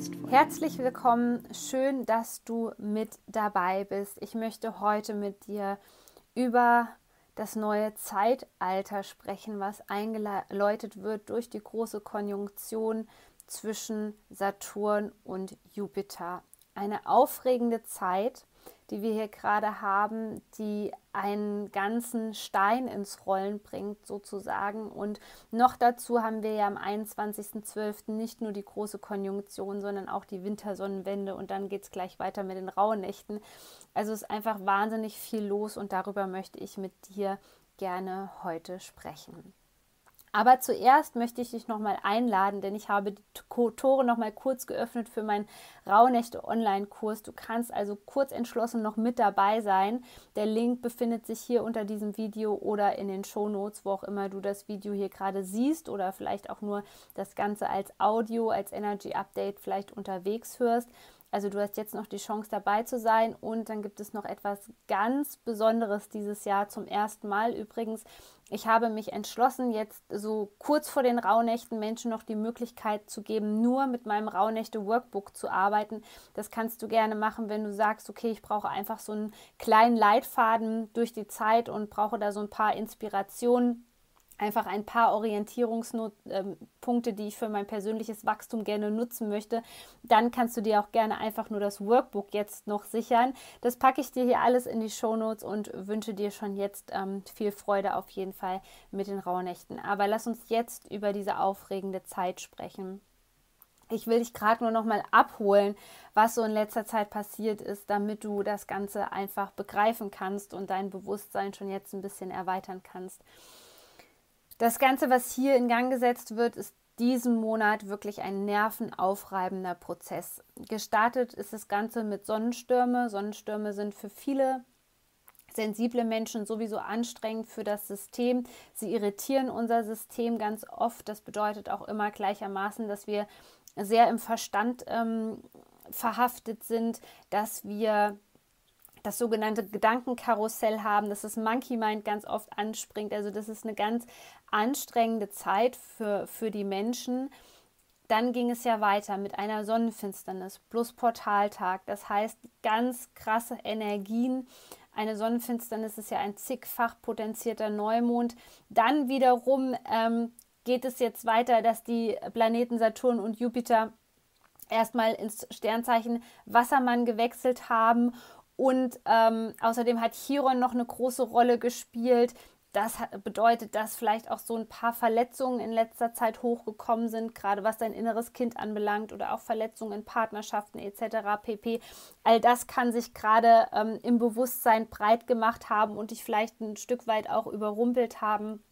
Podcast-Folge. Herzlich willkommen, schön, dass du mit dabei bist. Ich möchte heute mit dir über das neue Zeitalter sprechen, was eingeläutet wird durch die große Konjunktion zwischen Saturn und Jupiter. Eine aufregende Zeit, die wir hier gerade haben, die einen ganzen Stein ins Rollen bringt sozusagen. Und noch dazu haben wir ja am 21.12. nicht nur die große Konjunktion, sondern auch die Wintersonnenwende und dann geht es gleich weiter mit den rauen Nächten. Also ist einfach wahnsinnig viel los und darüber möchte ich mit dir gerne heute sprechen. Aber zuerst möchte ich dich nochmal einladen, denn ich habe die Tore nochmal kurz geöffnet für meinen Rauhnächte Online-Kurs. Du kannst also kurz entschlossen noch mit dabei sein. Der Link befindet sich hier unter diesem Video oder in den Show Notes, wo auch immer du das Video hier gerade siehst oder vielleicht auch nur das Ganze als Audio, als Energy Update vielleicht unterwegs hörst. Also du hast jetzt noch die Chance dabei zu sein und dann gibt es noch etwas ganz Besonderes dieses Jahr zum ersten Mal übrigens. Ich habe mich entschlossen, jetzt so kurz vor den Rauhnächten Menschen noch die Möglichkeit zu geben, nur mit meinem Rauhnächte Workbook zu arbeiten. Das kannst du gerne machen, wenn du sagst, okay, ich brauche einfach so einen kleinen Leitfaden durch die Zeit und brauche da so ein paar Inspirationen einfach ein paar Orientierungspunkte, die ich für mein persönliches Wachstum gerne nutzen möchte, dann kannst du dir auch gerne einfach nur das Workbook jetzt noch sichern. Das packe ich dir hier alles in die Show Notes und wünsche dir schon jetzt ähm, viel Freude auf jeden Fall mit den Rauhnächten. Aber lass uns jetzt über diese aufregende Zeit sprechen. Ich will dich gerade nur noch mal abholen, was so in letzter Zeit passiert ist, damit du das Ganze einfach begreifen kannst und dein Bewusstsein schon jetzt ein bisschen erweitern kannst. Das Ganze, was hier in Gang gesetzt wird, ist diesen Monat wirklich ein nervenaufreibender Prozess. Gestartet ist das Ganze mit Sonnenstürme. Sonnenstürme sind für viele sensible Menschen sowieso anstrengend für das System. Sie irritieren unser System ganz oft. Das bedeutet auch immer gleichermaßen, dass wir sehr im Verstand ähm, verhaftet sind, dass wir das sogenannte Gedankenkarussell haben, dass das Monkey Mind ganz oft anspringt. Also das ist eine ganz anstrengende Zeit für, für die Menschen. Dann ging es ja weiter mit einer Sonnenfinsternis plus Portaltag. Das heißt, ganz krasse Energien. Eine Sonnenfinsternis ist ja ein zigfach potenzierter Neumond. Dann wiederum ähm, geht es jetzt weiter, dass die Planeten Saturn und Jupiter erstmal ins Sternzeichen Wassermann gewechselt haben und ähm, außerdem hat Chiron noch eine große Rolle gespielt. Das bedeutet, dass vielleicht auch so ein paar Verletzungen in letzter Zeit hochgekommen sind, gerade was dein inneres Kind anbelangt oder auch Verletzungen in Partnerschaften etc. pp. All das kann sich gerade ähm, im Bewusstsein breit gemacht haben und dich vielleicht ein Stück weit auch überrumpelt haben.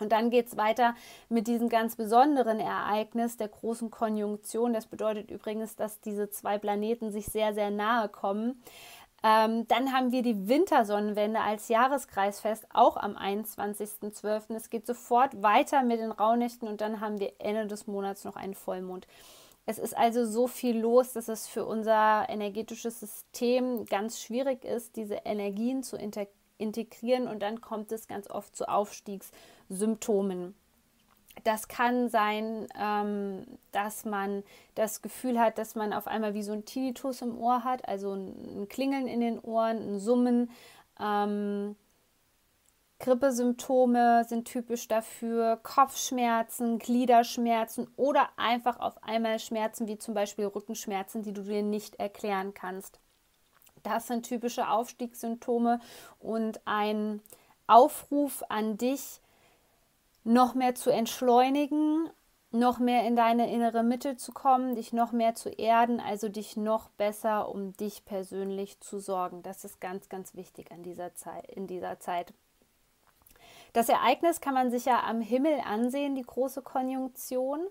Und dann geht es weiter mit diesem ganz besonderen Ereignis der großen Konjunktion. Das bedeutet übrigens, dass diese zwei Planeten sich sehr, sehr nahe kommen. Ähm, dann haben wir die Wintersonnenwende als Jahreskreisfest, auch am 21.12. Es geht sofort weiter mit den Rauhnächten und dann haben wir Ende des Monats noch einen Vollmond. Es ist also so viel los, dass es für unser energetisches System ganz schwierig ist, diese Energien zu integrieren und dann kommt es ganz oft zu Aufstiegssymptomen. Das kann sein, ähm, dass man das Gefühl hat, dass man auf einmal wie so ein Tinnitus im Ohr hat, also ein Klingeln in den Ohren, ein Summen. Ähm, Grippesymptome sind typisch dafür, Kopfschmerzen, Gliederschmerzen oder einfach auf einmal Schmerzen wie zum Beispiel Rückenschmerzen, die du dir nicht erklären kannst. Das sind typische Aufstiegssymptome und ein Aufruf an dich, noch mehr zu entschleunigen, noch mehr in deine innere Mitte zu kommen, dich noch mehr zu erden, also dich noch besser um dich persönlich zu sorgen. Das ist ganz, ganz wichtig an dieser Zeit, in dieser Zeit. Das Ereignis kann man sich ja am Himmel ansehen, die große Konjunktion.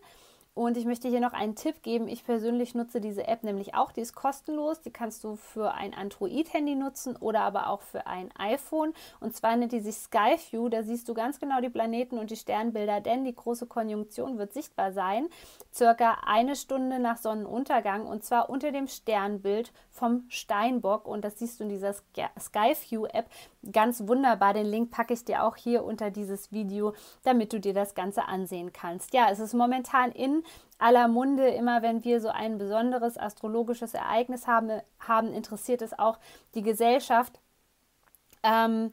Und ich möchte hier noch einen Tipp geben. Ich persönlich nutze diese App nämlich auch. Die ist kostenlos. Die kannst du für ein Android-Handy nutzen oder aber auch für ein iPhone. Und zwar nennt die sich Skyview. Da siehst du ganz genau die Planeten und die Sternbilder, denn die große Konjunktion wird sichtbar sein, circa eine Stunde nach Sonnenuntergang und zwar unter dem Sternbild vom Steinbock. Und das siehst du in dieser Skyview-App ganz wunderbar. Den Link packe ich dir auch hier unter dieses Video, damit du dir das Ganze ansehen kannst. Ja, es ist momentan in aller Munde, immer wenn wir so ein besonderes astrologisches Ereignis haben, haben interessiert es auch die Gesellschaft. Ähm,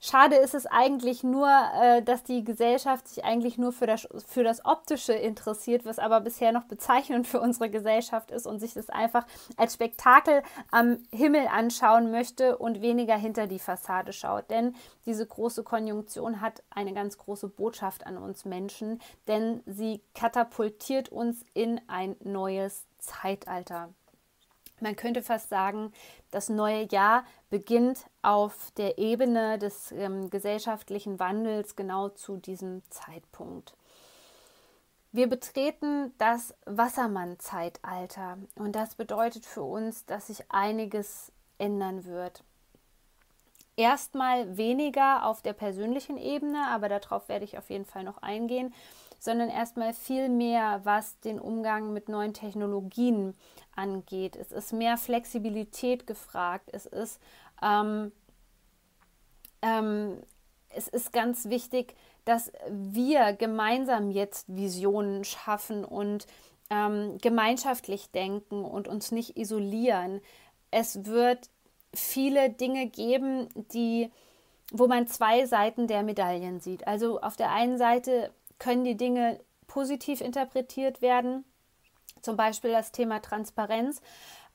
Schade ist es eigentlich nur, äh, dass die Gesellschaft sich eigentlich nur für das, für das Optische interessiert, was aber bisher noch bezeichnend für unsere Gesellschaft ist und sich das einfach als Spektakel am Himmel anschauen möchte und weniger hinter die Fassade schaut. Denn diese große Konjunktion hat eine ganz große Botschaft an uns Menschen, denn sie katapultiert uns in ein neues Zeitalter. Man könnte fast sagen, das neue Jahr beginnt auf der Ebene des ähm, gesellschaftlichen Wandels genau zu diesem Zeitpunkt. Wir betreten das Wassermann-Zeitalter und das bedeutet für uns, dass sich einiges ändern wird. Erstmal weniger auf der persönlichen Ebene, aber darauf werde ich auf jeden Fall noch eingehen, sondern erstmal viel mehr, was den Umgang mit neuen Technologien angeht. Es ist mehr Flexibilität gefragt. Es ist, ähm, ähm, es ist ganz wichtig, dass wir gemeinsam jetzt Visionen schaffen und ähm, gemeinschaftlich denken und uns nicht isolieren. Es wird viele Dinge geben, die wo man zwei Seiten der Medaillen sieht. Also auf der einen Seite können die Dinge positiv interpretiert werden, zum Beispiel das Thema Transparenz.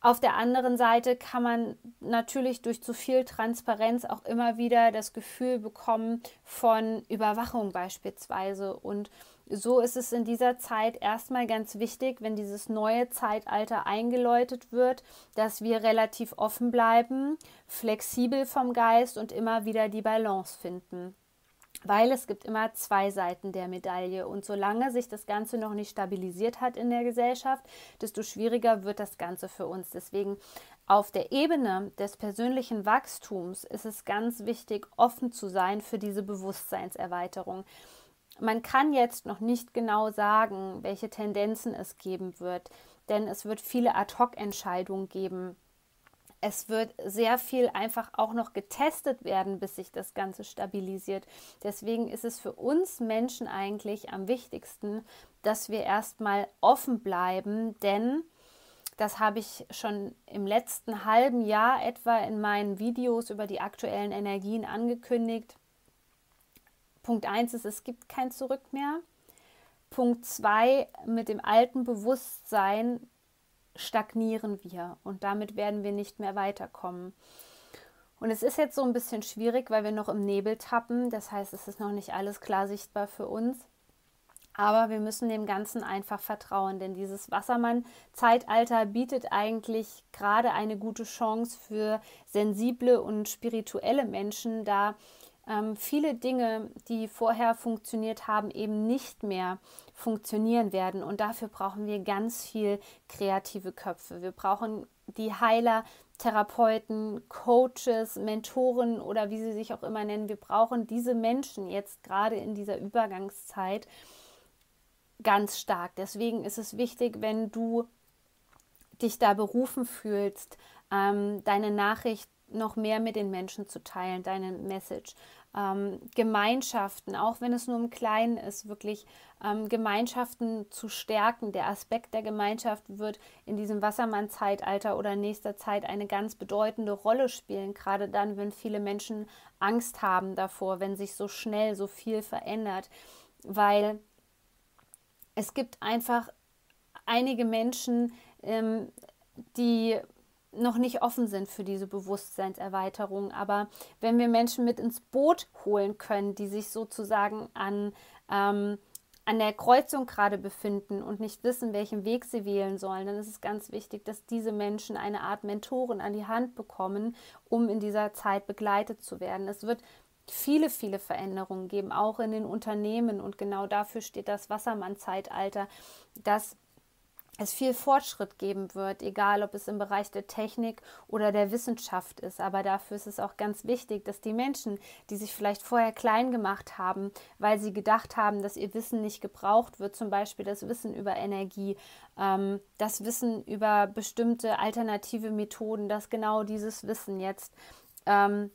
Auf der anderen Seite kann man natürlich durch zu viel Transparenz auch immer wieder das Gefühl bekommen von Überwachung beispielsweise. Und so ist es in dieser Zeit erstmal ganz wichtig, wenn dieses neue Zeitalter eingeläutet wird, dass wir relativ offen bleiben, flexibel vom Geist und immer wieder die Balance finden weil es gibt immer zwei Seiten der Medaille und solange sich das Ganze noch nicht stabilisiert hat in der Gesellschaft, desto schwieriger wird das Ganze für uns. Deswegen auf der Ebene des persönlichen Wachstums ist es ganz wichtig, offen zu sein für diese Bewusstseinserweiterung. Man kann jetzt noch nicht genau sagen, welche Tendenzen es geben wird, denn es wird viele Ad-hoc-Entscheidungen geben, es wird sehr viel einfach auch noch getestet werden, bis sich das Ganze stabilisiert. Deswegen ist es für uns Menschen eigentlich am wichtigsten, dass wir erstmal offen bleiben, denn das habe ich schon im letzten halben Jahr etwa in meinen Videos über die aktuellen Energien angekündigt. Punkt 1 ist, es gibt kein Zurück mehr. Punkt 2, mit dem alten Bewusstsein stagnieren wir und damit werden wir nicht mehr weiterkommen. Und es ist jetzt so ein bisschen schwierig, weil wir noch im Nebel tappen. Das heißt, es ist noch nicht alles klar sichtbar für uns. Aber wir müssen dem Ganzen einfach vertrauen, denn dieses Wassermann-Zeitalter bietet eigentlich gerade eine gute Chance für sensible und spirituelle Menschen, da ähm, viele Dinge, die vorher funktioniert haben, eben nicht mehr funktionieren werden. Und dafür brauchen wir ganz viel kreative Köpfe. Wir brauchen die Heiler, Therapeuten, Coaches, Mentoren oder wie sie sich auch immer nennen. Wir brauchen diese Menschen jetzt gerade in dieser Übergangszeit ganz stark. Deswegen ist es wichtig, wenn du dich da berufen fühlst, ähm, deine Nachricht noch mehr mit den Menschen zu teilen, deine Message. ähm, Gemeinschaften, auch wenn es nur im Kleinen ist, wirklich ähm, Gemeinschaften zu stärken. Der Aspekt der Gemeinschaft wird in diesem Wassermann-Zeitalter oder nächster Zeit eine ganz bedeutende Rolle spielen, gerade dann, wenn viele Menschen Angst haben davor, wenn sich so schnell so viel verändert, weil es gibt einfach einige Menschen, ähm, die noch nicht offen sind für diese Bewusstseinserweiterung. Aber wenn wir Menschen mit ins Boot holen können, die sich sozusagen an, ähm, an der Kreuzung gerade befinden und nicht wissen, welchen Weg sie wählen sollen, dann ist es ganz wichtig, dass diese Menschen eine Art Mentoren an die Hand bekommen, um in dieser Zeit begleitet zu werden. Es wird viele, viele Veränderungen geben, auch in den Unternehmen. Und genau dafür steht das Wassermann-Zeitalter, dass es viel Fortschritt geben wird, egal ob es im Bereich der Technik oder der Wissenschaft ist. Aber dafür ist es auch ganz wichtig, dass die Menschen, die sich vielleicht vorher klein gemacht haben, weil sie gedacht haben, dass ihr Wissen nicht gebraucht wird, zum Beispiel das Wissen über Energie, ähm, das Wissen über bestimmte alternative Methoden, dass genau dieses Wissen jetzt ähm,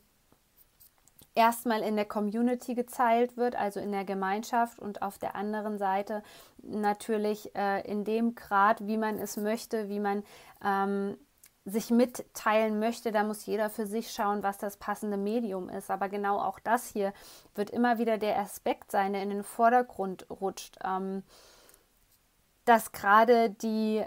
erstmal in der Community geteilt wird, also in der Gemeinschaft und auf der anderen Seite natürlich äh, in dem Grad, wie man es möchte, wie man ähm, sich mitteilen möchte, da muss jeder für sich schauen, was das passende Medium ist. Aber genau auch das hier wird immer wieder der Aspekt sein, der in den Vordergrund rutscht, ähm, dass gerade die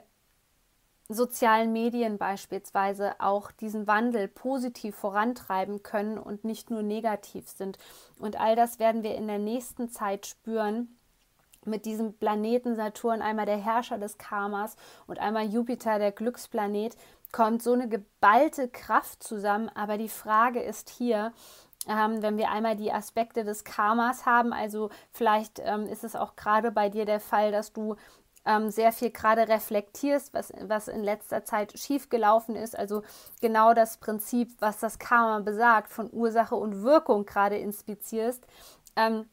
sozialen Medien beispielsweise auch diesen Wandel positiv vorantreiben können und nicht nur negativ sind. Und all das werden wir in der nächsten Zeit spüren mit diesem Planeten Saturn, einmal der Herrscher des Karmas und einmal Jupiter, der Glücksplanet, kommt so eine geballte Kraft zusammen. Aber die Frage ist hier, ähm, wenn wir einmal die Aspekte des Karmas haben, also vielleicht ähm, ist es auch gerade bei dir der Fall, dass du ähm, sehr viel gerade reflektierst, was, was in letzter Zeit schiefgelaufen ist. Also genau das Prinzip, was das Karma besagt, von Ursache und Wirkung gerade inspizierst. Ähm,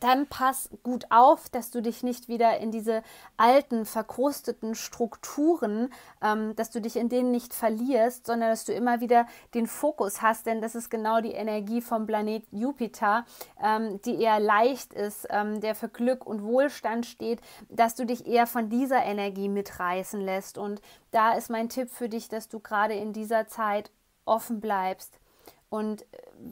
dann pass gut auf, dass du dich nicht wieder in diese alten, verkrusteten Strukturen, ähm, dass du dich in denen nicht verlierst, sondern dass du immer wieder den Fokus hast, denn das ist genau die Energie vom Planet Jupiter, ähm, die eher leicht ist, ähm, der für Glück und Wohlstand steht, dass du dich eher von dieser Energie mitreißen lässt. Und da ist mein Tipp für dich, dass du gerade in dieser Zeit offen bleibst und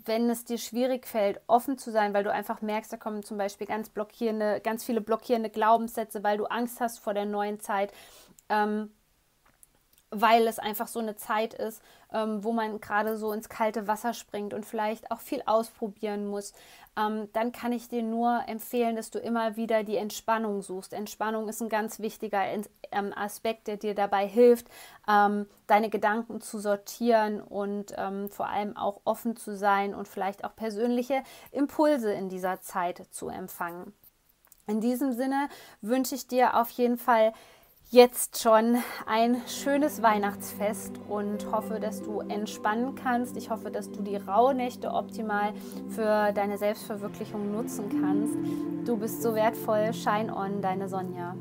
wenn es dir schwierig fällt, offen zu sein, weil du einfach merkst, da kommen zum Beispiel ganz blockierende, ganz viele blockierende Glaubenssätze, weil du Angst hast vor der neuen Zeit, ähm, weil es einfach so eine Zeit ist, ähm, wo man gerade so ins kalte Wasser springt und vielleicht auch viel ausprobieren muss, ähm, dann kann ich dir nur empfehlen, dass du immer wieder die Entspannung suchst. Entspannung ist ein ganz wichtiger ähm, Aspekt, der dir dabei hilft, ähm, deine Gedanken zu sortieren und ähm, vor allem auch offen zu sein und vielleicht auch persönliche Impulse in dieser Zeit zu empfangen. In diesem Sinne wünsche ich dir auf jeden Fall jetzt schon ein schönes Weihnachtsfest und hoffe, dass du entspannen kannst. Ich hoffe, dass du die Rauhnächte optimal für deine Selbstverwirklichung nutzen kannst. Du bist so wertvoll. Shine on, deine Sonja.